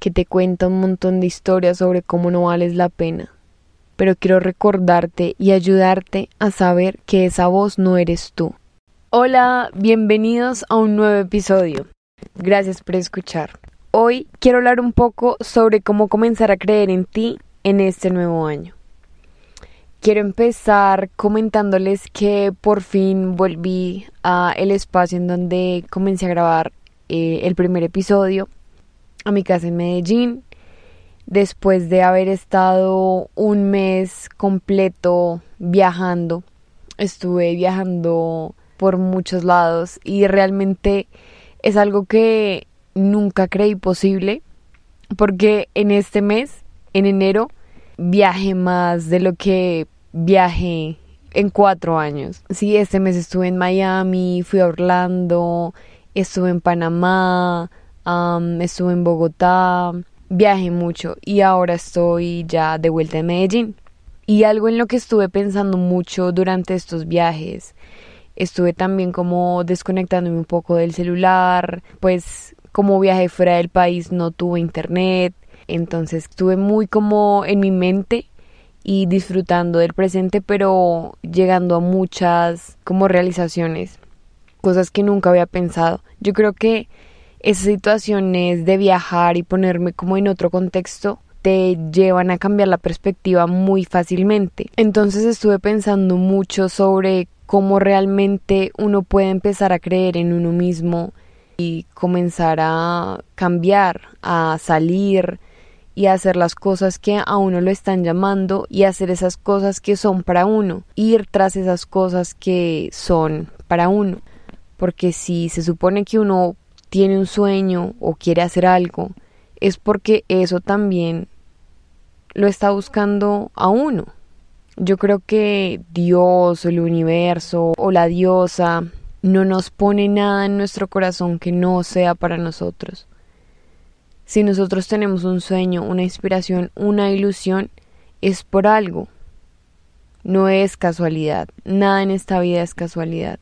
que te cuenta un montón de historias sobre cómo no vales la pena. Pero quiero recordarte y ayudarte a saber que esa voz no eres tú. Hola, bienvenidos a un nuevo episodio. Gracias por escuchar. Hoy quiero hablar un poco sobre cómo comenzar a creer en ti en este nuevo año. Quiero empezar comentándoles que por fin volví a el espacio en donde comencé a grabar eh, el primer episodio, a mi casa en Medellín, después de haber estado un mes completo viajando. Estuve viajando por muchos lados y realmente es algo que nunca creí posible porque en este mes, en enero, viaje más de lo que viajé en cuatro años. Sí, este mes estuve en Miami, fui a Orlando, estuve en Panamá, estuve en Bogotá, viajé mucho y ahora estoy ya de vuelta en Medellín. Y algo en lo que estuve pensando mucho durante estos viajes, estuve también como desconectándome un poco del celular, pues como viajé fuera del país no tuve internet, entonces estuve muy como en mi mente y disfrutando del presente, pero llegando a muchas como realizaciones, cosas que nunca había pensado. Yo creo que esas situaciones de viajar y ponerme como en otro contexto te llevan a cambiar la perspectiva muy fácilmente. Entonces estuve pensando mucho sobre cómo realmente uno puede empezar a creer en uno mismo y comenzar a cambiar, a salir, y hacer las cosas que a uno lo están llamando y hacer esas cosas que son para uno, ir tras esas cosas que son para uno. Porque si se supone que uno tiene un sueño o quiere hacer algo, es porque eso también lo está buscando a uno. Yo creo que Dios el universo o la diosa no nos pone nada en nuestro corazón que no sea para nosotros. Si nosotros tenemos un sueño, una inspiración, una ilusión, es por algo. No es casualidad. Nada en esta vida es casualidad.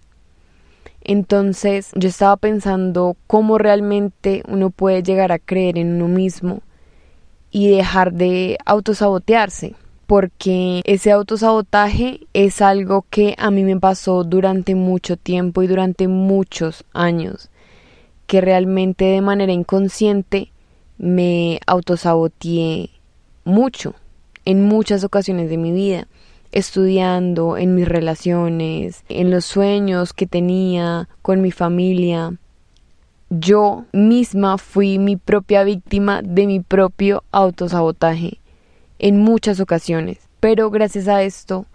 Entonces yo estaba pensando cómo realmente uno puede llegar a creer en uno mismo y dejar de autosabotearse, porque ese autosabotaje es algo que a mí me pasó durante mucho tiempo y durante muchos años, que realmente de manera inconsciente me autosaboteé mucho, en muchas ocasiones de mi vida, estudiando, en mis relaciones, en los sueños que tenía con mi familia. Yo misma fui mi propia víctima de mi propio autosabotaje en muchas ocasiones, pero gracias a esto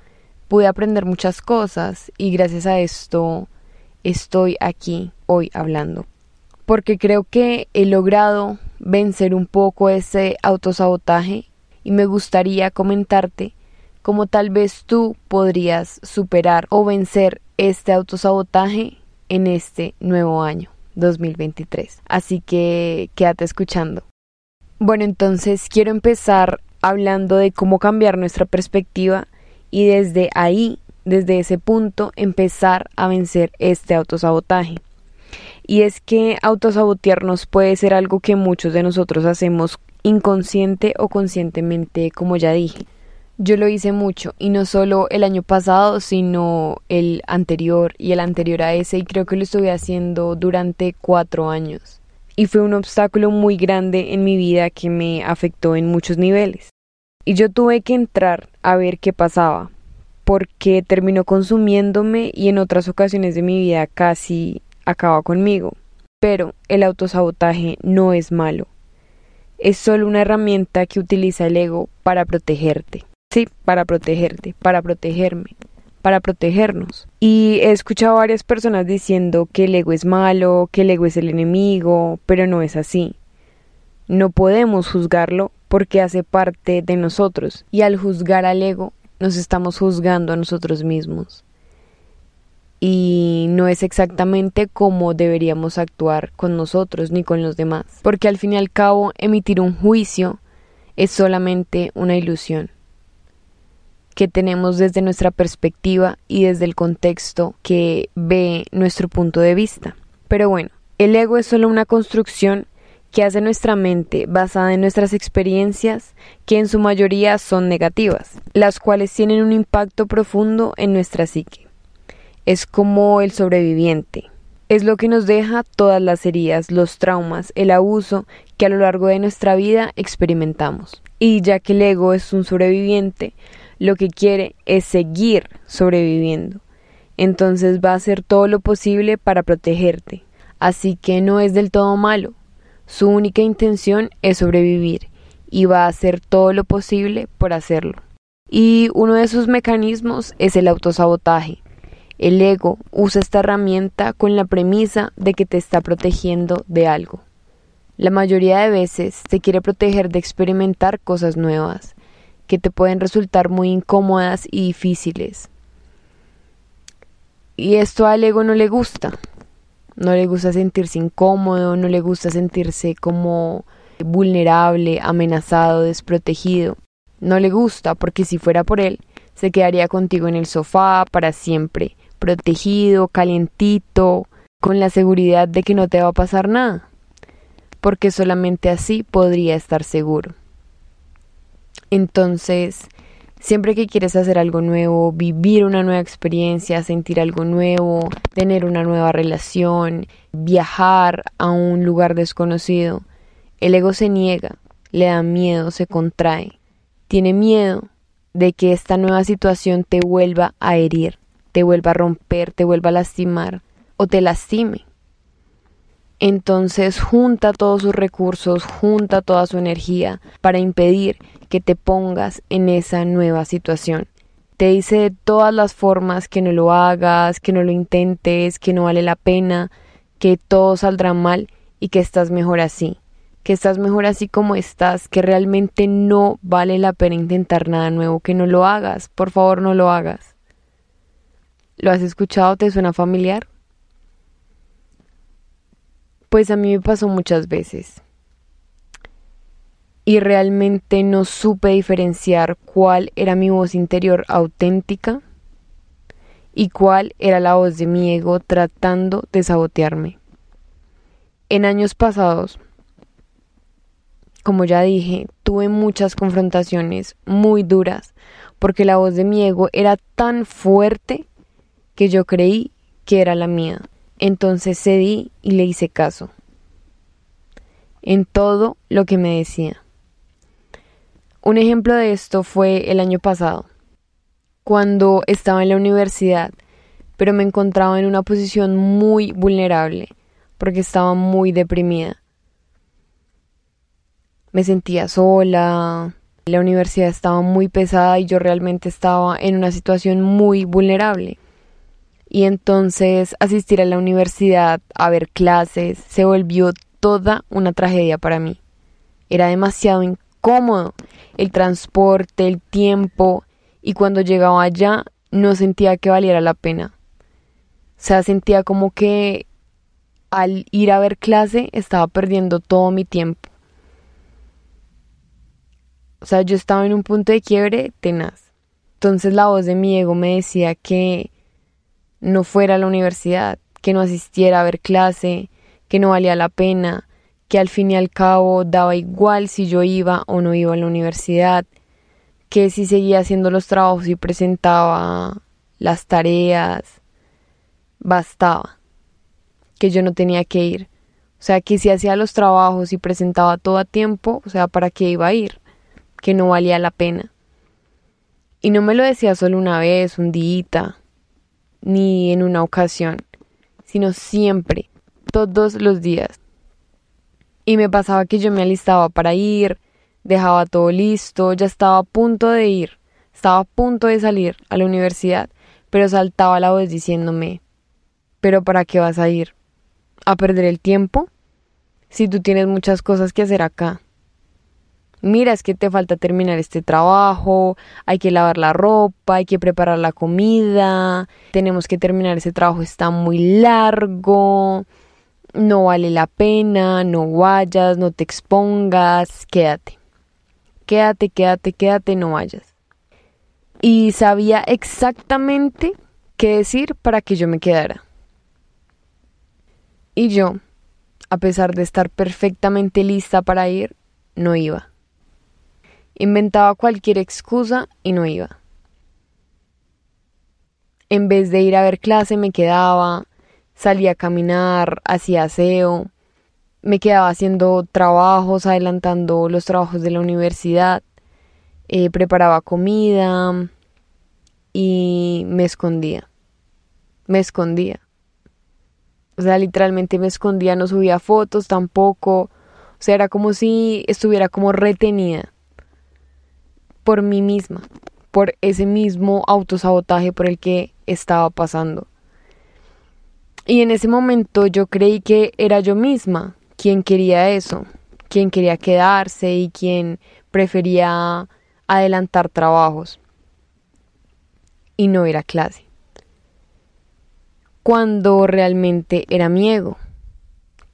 pude aprender muchas cosas y gracias a esto estoy aquí hoy hablando porque creo que he logrado vencer un poco ese autosabotaje y me gustaría comentarte cómo tal vez tú podrías superar o vencer este autosabotaje en este nuevo año 2023. Así que quédate escuchando. Bueno, entonces quiero empezar hablando de cómo cambiar nuestra perspectiva y desde ahí, desde ese punto, empezar a vencer este autosabotaje y es que autosabotearnos puede ser algo que muchos de nosotros hacemos inconsciente o conscientemente, como ya dije. Yo lo hice mucho y no solo el año pasado, sino el anterior y el anterior a ese y creo que lo estuve haciendo durante cuatro años. Y fue un obstáculo muy grande en mi vida que me afectó en muchos niveles. Y yo tuve que entrar a ver qué pasaba, porque terminó consumiéndome y en otras ocasiones de mi vida casi acaba conmigo. Pero el autosabotaje no es malo. Es solo una herramienta que utiliza el ego para protegerte. Sí, para protegerte, para protegerme, para protegernos. Y he escuchado a varias personas diciendo que el ego es malo, que el ego es el enemigo, pero no es así. No podemos juzgarlo porque hace parte de nosotros y al juzgar al ego nos estamos juzgando a nosotros mismos y no es exactamente cómo deberíamos actuar con nosotros ni con los demás, porque al fin y al cabo emitir un juicio es solamente una ilusión que tenemos desde nuestra perspectiva y desde el contexto que ve nuestro punto de vista. Pero bueno, el ego es solo una construcción ¿Qué hace nuestra mente basada en nuestras experiencias, que en su mayoría son negativas, las cuales tienen un impacto profundo en nuestra psique. Es como el sobreviviente. Es lo que nos deja todas las heridas, los traumas, el abuso que a lo largo de nuestra vida experimentamos. Y ya que el ego es un sobreviviente, lo que quiere es seguir sobreviviendo. Entonces va a hacer todo lo posible para protegerte. Así que no es del todo malo, su única intención es sobrevivir y va a hacer todo lo posible por hacerlo. Y uno de sus mecanismos es el autosabotaje. El ego usa esta herramienta con la premisa de que te está protegiendo de algo. La mayoría de veces te quiere proteger de experimentar cosas nuevas, que te pueden resultar muy incómodas y difíciles. Y esto al ego no le gusta, no le gusta sentirse incómodo, no le gusta sentirse como vulnerable, amenazado, desprotegido. No le gusta porque si fuera por él, se quedaría contigo en el sofá para siempre, protegido, calientito, con la seguridad de que no te va a pasar nada, porque solamente así podría estar seguro. Entonces, Siempre que quieres hacer algo nuevo, vivir una nueva experiencia, sentir algo nuevo, tener una nueva relación, viajar a un lugar desconocido, el ego se niega, le da miedo, se contrae. Tiene miedo de que esta nueva situación te vuelva a herir, te vuelva a romper, te vuelva a lastimar o te lastime. Entonces junta todos sus recursos, junta toda su energía para impedir que te pongas en esa nueva situación. Te dice de todas las formas que no lo hagas, que no lo intentes, que no vale la pena, que todo saldrá mal y que estás mejor así, que estás mejor así como estás, que realmente no vale la pena intentar nada nuevo, que no lo hagas, por favor no lo hagas. ¿Lo has escuchado? ¿Te suena familiar? Pues a mí me pasó muchas veces y realmente no supe diferenciar cuál era mi voz interior auténtica y cuál era la voz de mi ego tratando de sabotearme. En años pasados, como ya dije, tuve muchas confrontaciones muy duras porque la voz de mi ego era tan fuerte que yo creí que era la mía. Entonces cedí y le hice caso en todo lo que me decía. Un ejemplo de esto fue el año pasado, cuando estaba en la universidad, pero me encontraba en una posición muy vulnerable, porque estaba muy deprimida. Me sentía sola, la universidad estaba muy pesada y yo realmente estaba en una situación muy vulnerable. Y entonces asistir a la universidad a ver clases se volvió toda una tragedia para mí. Era demasiado cómodo, el transporte, el tiempo, y cuando llegaba allá no sentía que valiera la pena. O sea, sentía como que al ir a ver clase estaba perdiendo todo mi tiempo. O sea, yo estaba en un punto de quiebre tenaz. Entonces la voz de mi ego me decía que no fuera a la universidad, que no asistiera a ver clase, que no valía la pena, que al fin y al cabo daba igual si yo iba o no iba a la universidad, que si seguía haciendo los trabajos y presentaba las tareas, bastaba, que yo no tenía que ir. O sea, que si hacía los trabajos y presentaba todo a tiempo, o sea, ¿para qué iba a ir? Que no valía la pena. Y no me lo decía solo una vez, un día, ni en una ocasión, sino siempre, todos los días. Y me pasaba que yo me alistaba para ir, dejaba todo listo, ya estaba a punto de ir, estaba a punto de salir a la universidad, pero saltaba la voz diciéndome, ¿pero para qué vas a ir? ¿A perder el tiempo? Si tú tienes muchas cosas que hacer acá. Mira, es que te falta terminar este trabajo, hay que lavar la ropa, hay que preparar la comida, tenemos que terminar ese trabajo, está muy largo no vale la pena, no vayas, no te expongas, quédate. Quédate, quédate, quédate, no vayas. Y sabía exactamente qué decir para que yo me quedara. Y yo, A pesar de estar perfectamente lista para ir, no iba. Inventaba cualquier excusa y no iba. En vez de ir a ver clase me quedaba, salía a caminar, hacía aseo, me quedaba haciendo trabajos, adelantando los trabajos de la universidad, eh, preparaba comida y me escondía. Me escondía. O sea, literalmente me escondía, no subía fotos tampoco. O sea, era como si estuviera como retenida por mí misma, por ese mismo autosabotaje por el que estaba pasando. Y en ese momento yo creí que era yo misma quien quería eso, quien quería quedarse y quien prefería adelantar trabajos y no ir a clase. Cuando realmente era mi ego,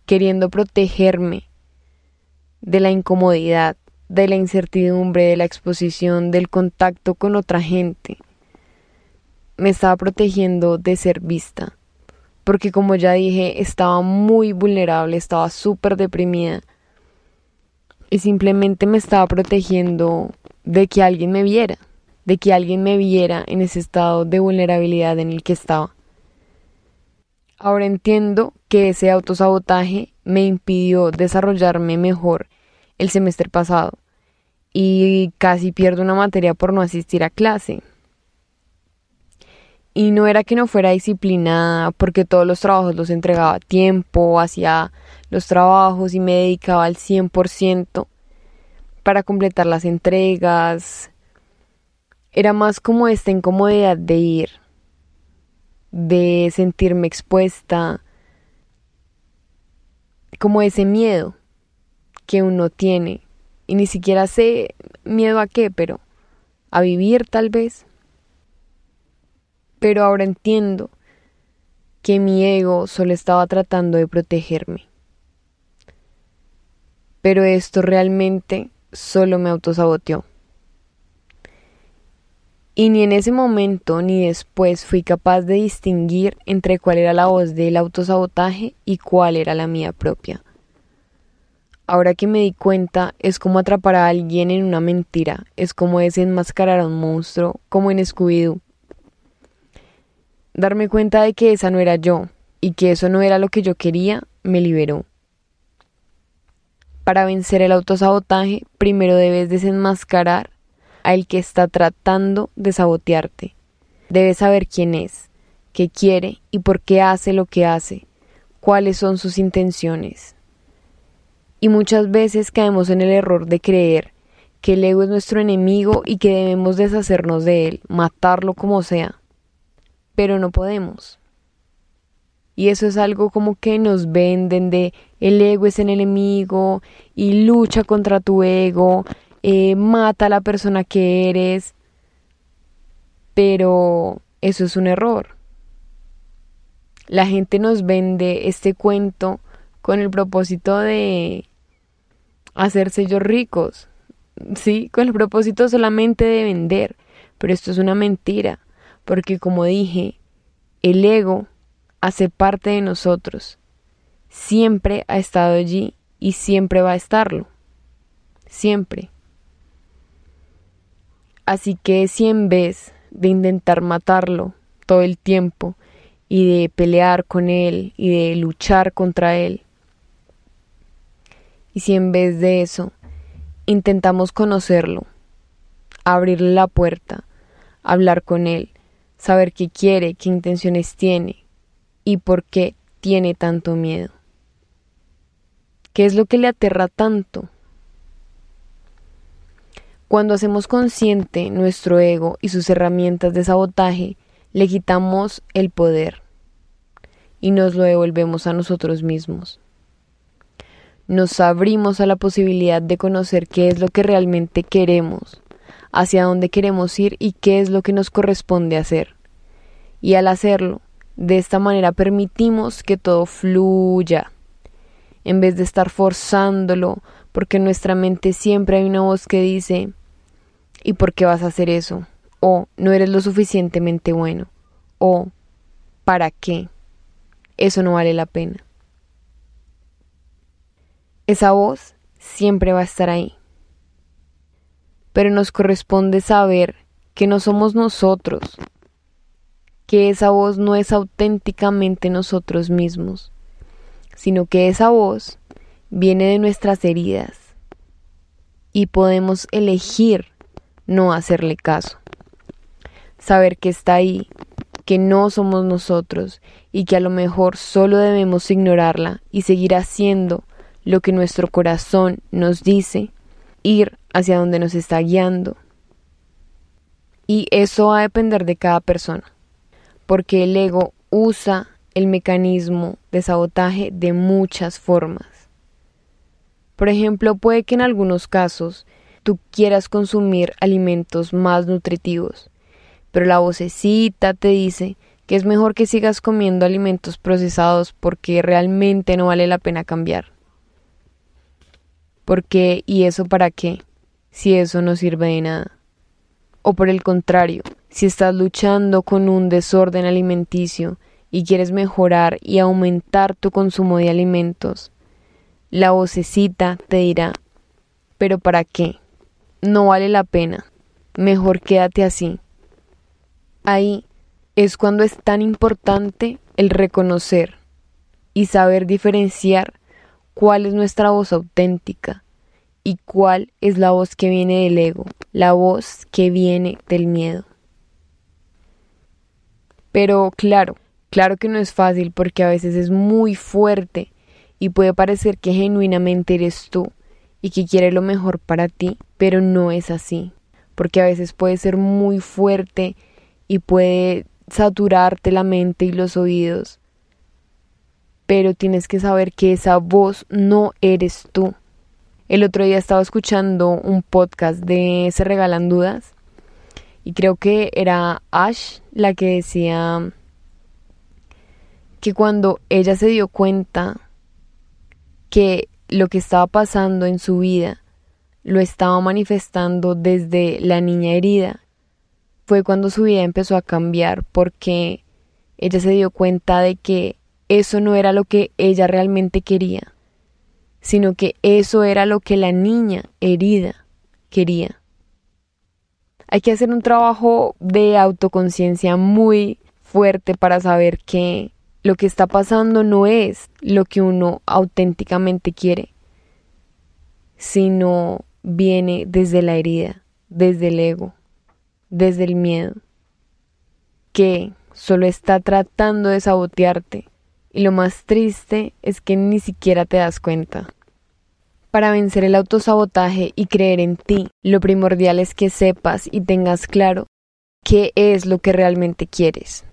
queriendo protegerme de la incomodidad, de la incertidumbre, de la exposición, del contacto con otra gente. Me estaba protegiendo de ser vista, porque como ya dije, estaba muy vulnerable, estaba súper deprimida y simplemente me estaba protegiendo de que alguien me viera, de que alguien me viera en ese estado de vulnerabilidad en el que estaba. Ahora entiendo que ese autosabotaje me impidió desarrollarme mejor el semestre pasado y casi pierdo una materia por no asistir a clase. Y no era que no fuera disciplinada, porque todos los trabajos los entregaba a tiempo, hacía los trabajos y me dedicaba al 100% para completar las entregas. Era más como esta incomodidad de ir, de sentirme expuesta, como ese miedo que uno tiene. Y ni siquiera sé miedo a qué, pero a vivir tal vez. Pero ahora entiendo que mi ego solo estaba tratando de protegerme. Pero esto realmente solo me autosaboteó y ni en ese momento ni después fui capaz de distinguir entre cuál era la voz del autosabotaje y cuál era la mía propia. Ahora que me di cuenta, es como atrapar a alguien en una mentira, es como desenmascarar a un monstruo, como en Scooby-Doo. Darme cuenta de que esa no era yo y que eso no era lo que yo quería, me liberó. Para vencer el autosabotaje, primero debes desenmascarar al que está tratando de sabotearte. Debes saber quién es, qué quiere y por qué hace lo que hace, cuáles son sus intenciones. Y muchas veces caemos en el error de creer que el ego es nuestro enemigo y que debemos deshacernos de él, matarlo como sea. Pero no podemos. Y eso es algo como que nos venden de el ego es el enemigo y lucha contra tu ego eh, mata a la persona que eres, pero eso es un error. La gente nos vende este cuento con el propósito de hacerse ellos ricos, sí, con el propósito solamente de vender, pero esto es una mentira, porque como dije, el ego hace parte de nosotros, siempre ha estado allí y siempre va a estarlo, siempre. Así que si en vez de intentar matarlo todo el tiempo y de pelear con él y de luchar contra él, y si en vez de eso intentamos conocerlo, abrirle la puerta, hablar con él, saber qué quiere, qué intenciones tiene y por qué tiene tanto miedo. ¿Qué es lo que le aterra tanto? Cuando hacemos consciente nuestro ego y sus herramientas de sabotaje, le quitamos el poder y nos lo devolvemos a nosotros mismos. Nos abrimos a la posibilidad de conocer qué es lo que realmente queremos, hacia dónde queremos ir y qué es lo que nos corresponde hacer. Y al hacerlo, de esta manera permitimos que todo fluya, en vez de estar forzándolo, porque en nuestra mente siempre hay una voz que dice ¿Y por qué vas a hacer eso? O no eres lo suficientemente bueno. O ¿para qué? Eso no vale la pena. esa voz siempre va a estar ahí. Pero nos corresponde saber que no somos nosotros, que esa voz no es auténticamente nosotros mismos, sino que esa voz viene de nuestras heridas y podemos elegir no hacerle caso. Saber que está ahí, que no somos nosotros y que a lo mejor solo debemos ignorarla y seguir haciendo lo que nuestro corazón nos dice, ir hacia donde nos está guiando. Y eso va a depender de cada persona, porque el ego usa el mecanismo de sabotaje de muchas formas. Por ejemplo, puede que en algunos casos tú quieras consumir alimentos más nutritivos, pero la vocecita te dice que es mejor que sigas comiendo alimentos procesados porque realmente no vale la pena cambiar. ¿Por qué y eso para qué? Si eso no sirve de nada. O por el contrario, si estás luchando con un desorden alimenticio y quieres mejorar y aumentar tu consumo de alimentos, la vocecita te dirá, pero ¿para qué? No vale la pena. Mejor quédate así. Ahí es cuando es tan importante el reconocer y saber diferenciar cuál es nuestra voz auténtica y cuál es la voz que viene del ego, la voz que viene del miedo. Pero claro, claro que no es fácil porque a veces es muy fuerte y puede parecer que genuinamente eres tú y que quiere lo mejor para ti, pero no es así, porque a veces puede ser muy fuerte y puede saturarte la mente y los oídos pero tienes que saber que esa voz no eres tú. El otro día estaba escuchando un podcast de Se Regalan Dudas y creo que era Ash la que decía que cuando ella se dio cuenta que lo que estaba pasando en su vida lo estaba manifestando desde la niña herida, fue cuando su vida empezó a cambiar porque ella se dio cuenta de que eso no era lo que ella realmente quería, sino que eso era lo que la niña herida quería. Hay que hacer un trabajo de autoconciencia muy fuerte para saber que lo que está pasando no es lo que uno auténticamente quiere, sino viene desde la herida, desde el ego, desde el miedo, que solo está tratando de sabotearte y lo más triste es que ni siquiera te das cuenta. Para vencer el autosabotaje y creer en ti, lo primordial es que sepas y tengas claro qué es lo que realmente quieres.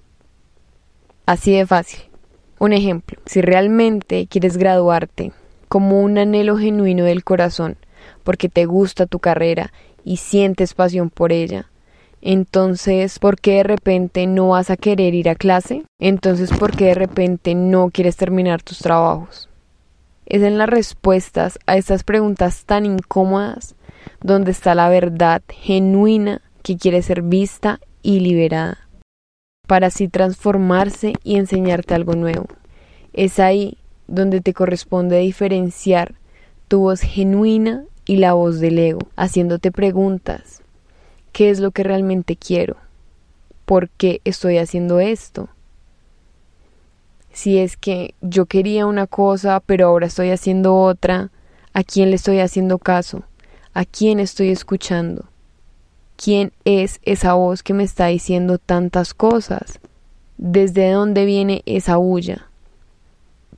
Así de fácil. Un ejemplo, si realmente quieres graduarte como un anhelo genuino del corazón, porque te gusta tu carrera y sientes pasión por ella, entonces, ¿por qué de repente no vas a querer ir a clase? Entonces, ¿por qué de repente no quieres terminar tus trabajos? Es en las respuestas a estas preguntas tan incómodas donde está la verdad genuina que quiere ser vista y liberada, para así transformarse y enseñarte algo nuevo. Es ahí donde te corresponde diferenciar tu voz genuina y la voz del ego, haciéndote preguntas qué es lo que realmente quiero, por qué estoy haciendo esto. Si es que yo quería una cosa, pero ahora estoy haciendo otra, ¿a quién le estoy haciendo caso? ¿A quién estoy escuchando? ¿Quién es esa voz que me está diciendo tantas cosas? ¿Desde dónde viene esa huya?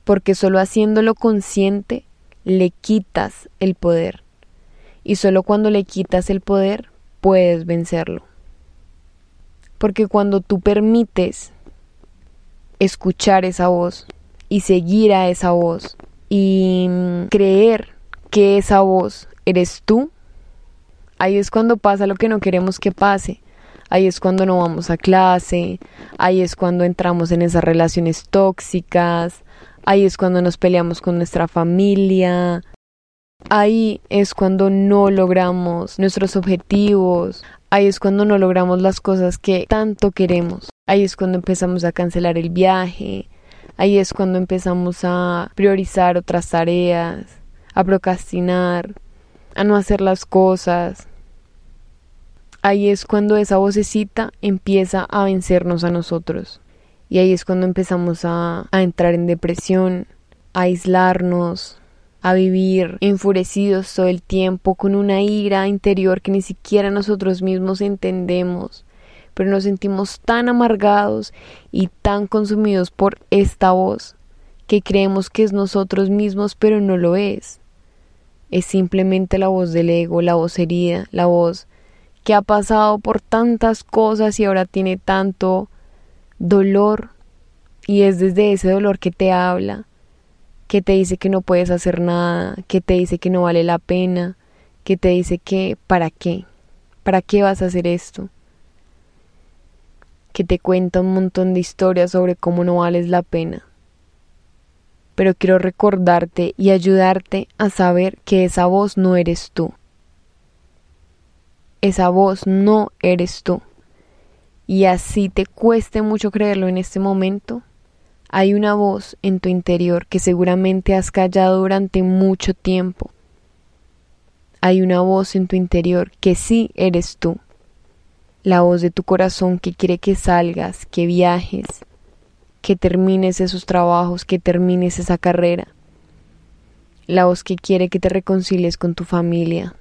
Porque solo haciéndolo consciente le quitas el poder. Y solo cuando le quitas el poder puedes vencerlo. Porque cuando tú permites escuchar esa voz y seguir a esa voz y creer que esa voz eres tú, ahí es cuando pasa lo que no queremos que pase. Ahí es cuando no vamos a clase, ahí es cuando entramos en esas relaciones tóxicas, ahí es cuando nos peleamos con nuestra familia, Ahí es cuando no logramos nuestros objetivos, ahí es cuando no logramos las cosas que tanto queremos, ahí es cuando empezamos a cancelar el viaje, ahí es cuando empezamos a priorizar otras tareas, a procrastinar, a no hacer las cosas. Ahí es cuando esa vocecita empieza a vencernos a nosotros. Y ahí es cuando empezamos a, a entrar en depresión, a aislarnos, a vivir enfurecidos todo el tiempo con una ira interior que ni siquiera nosotros mismos entendemos, pero nos sentimos tan amargados y tan consumidos por esta voz que creemos que es nosotros mismos, pero no lo es. Es simplemente la voz del ego, la voz herida, la voz que ha pasado por tantas cosas y ahora tiene tanto dolor. Y es desde ese dolor que te habla que te dice que no puedes hacer nada, que te dice que no vale la pena, que te dice que ¿para qué? ¿Para qué vas a hacer esto? Que te cuenta un montón de historias sobre cómo no vales la pena. Pero quiero recordarte y ayudarte a saber que esa voz no eres tú. Esa voz no eres tú. Y así te cueste mucho creerlo en este momento, hay una voz en tu interior que seguramente has callado durante mucho tiempo. Hay una voz en tu interior que sí eres tú. La voz de tu corazón que quiere que salgas, que viajes, que termines esos trabajos, que termines esa carrera. La voz que quiere que te reconcilies con tu familia.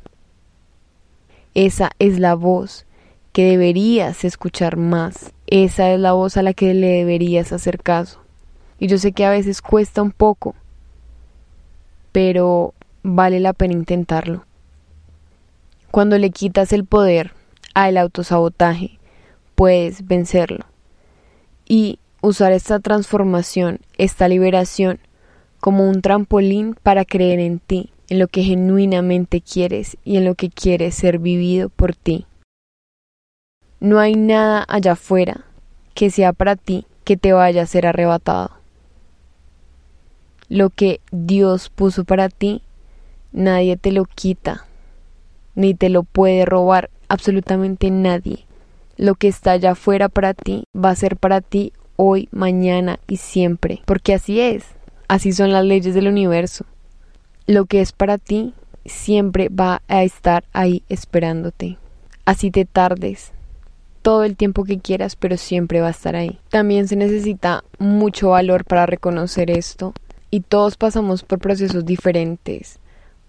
Esa es la voz que deberías escuchar más. Esa es la voz a la que le deberías hacer caso. Y yo sé que a veces cuesta un poco, pero vale la pena intentarlo. Cuando le quitas el poder al autosabotaje, puedes vencerlo. Y usar esta transformación, esta liberación, como un trampolín para creer en ti, en lo que genuinamente quieres y en lo que quieres ser vivido por ti. No hay nada allá afuera que sea para ti que te vaya a ser arrebatado. Lo que Dios puso para ti, nadie te lo quita, ni te lo puede robar absolutamente nadie. Lo que está allá afuera para ti va a ser para ti hoy, mañana y siempre, porque así es, así son las leyes del universo. Lo que es para ti siempre va a estar ahí esperándote. Así te tardes todo el tiempo que quieras, pero siempre va a estar ahí. También se necesita mucho valor para reconocer esto y todos pasamos por procesos diferentes,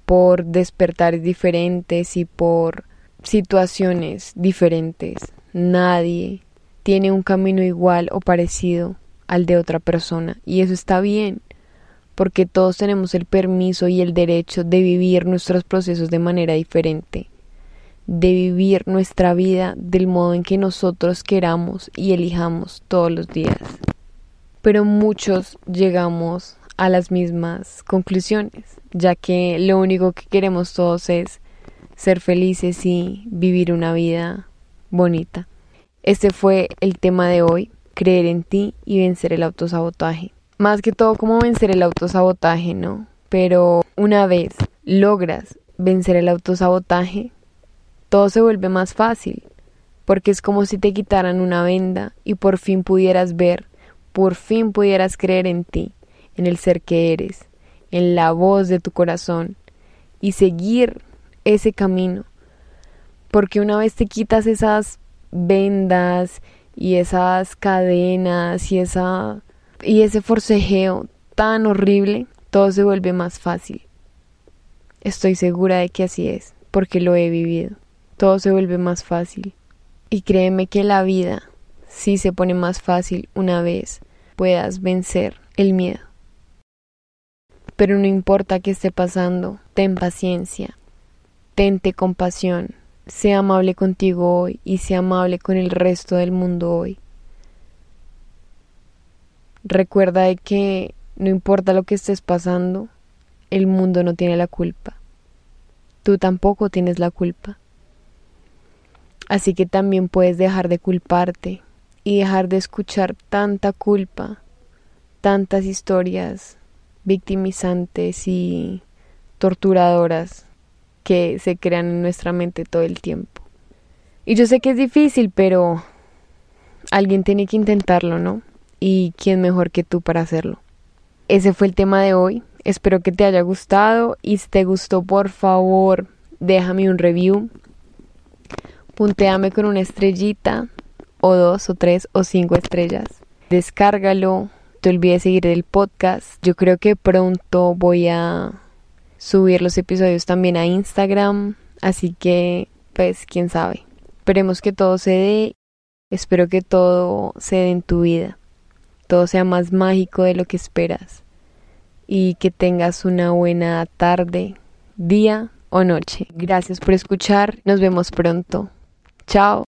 por despertares diferentes y por situaciones diferentes. Nadie tiene un camino igual o parecido al de otra persona y eso está bien porque todos tenemos el permiso y el derecho de vivir nuestros procesos de manera diferente, de vivir nuestra vida del modo en que nosotros queramos y elijamos todos los días. Pero muchos llegamos a las mismas conclusiones, ya que lo único que queremos todos es ser felices y vivir una vida bonita. Este fue el tema de hoy, creer en ti y vencer el autosabotaje. Más que todo como vencer el autosabotaje, ¿no? Pero una vez logras vencer el autosabotaje, todo se vuelve más fácil, porque es como si te quitaran una venda y por fin pudieras ver, por fin pudieras creer en ti en el ser que eres, en la voz de tu corazón y seguir ese camino. Porque una vez te quitas esas vendas y esas cadenas y esa y ese forcejeo tan horrible, todo se vuelve más fácil. Estoy segura de que así es, porque lo he vivido. Todo se vuelve más fácil. Y créeme que la vida sí se pone más fácil una vez puedas vencer el miedo. Pero no importa qué esté pasando, ten paciencia, tente compasión, sea amable contigo hoy y sea amable con el resto del mundo hoy. Recuerda que no importa lo que estés pasando, el mundo no tiene la culpa. Tú tampoco tienes la culpa. Así que también puedes dejar de culparte y dejar de escuchar tanta culpa, tantas historias victimizantes y torturadoras que se crean en nuestra mente todo el tiempo. Y yo sé que es difícil, pero alguien tiene que intentarlo, ¿no? Y quién mejor que tú para hacerlo. Ese fue el tema de hoy. Espero que te haya gustado y si te gustó, por favor, déjame un review. Punteame con una estrellita o dos o tres o cinco estrellas. Descárgalo. Te olvides seguir el podcast. Yo creo que pronto voy a subir los episodios también a Instagram. Así que, pues, quién sabe. Esperemos que todo se dé. Espero que todo se dé en tu vida. Todo sea más mágico de lo que esperas. Y que tengas una buena tarde, día o noche. Gracias por escuchar. Nos vemos pronto. Chao.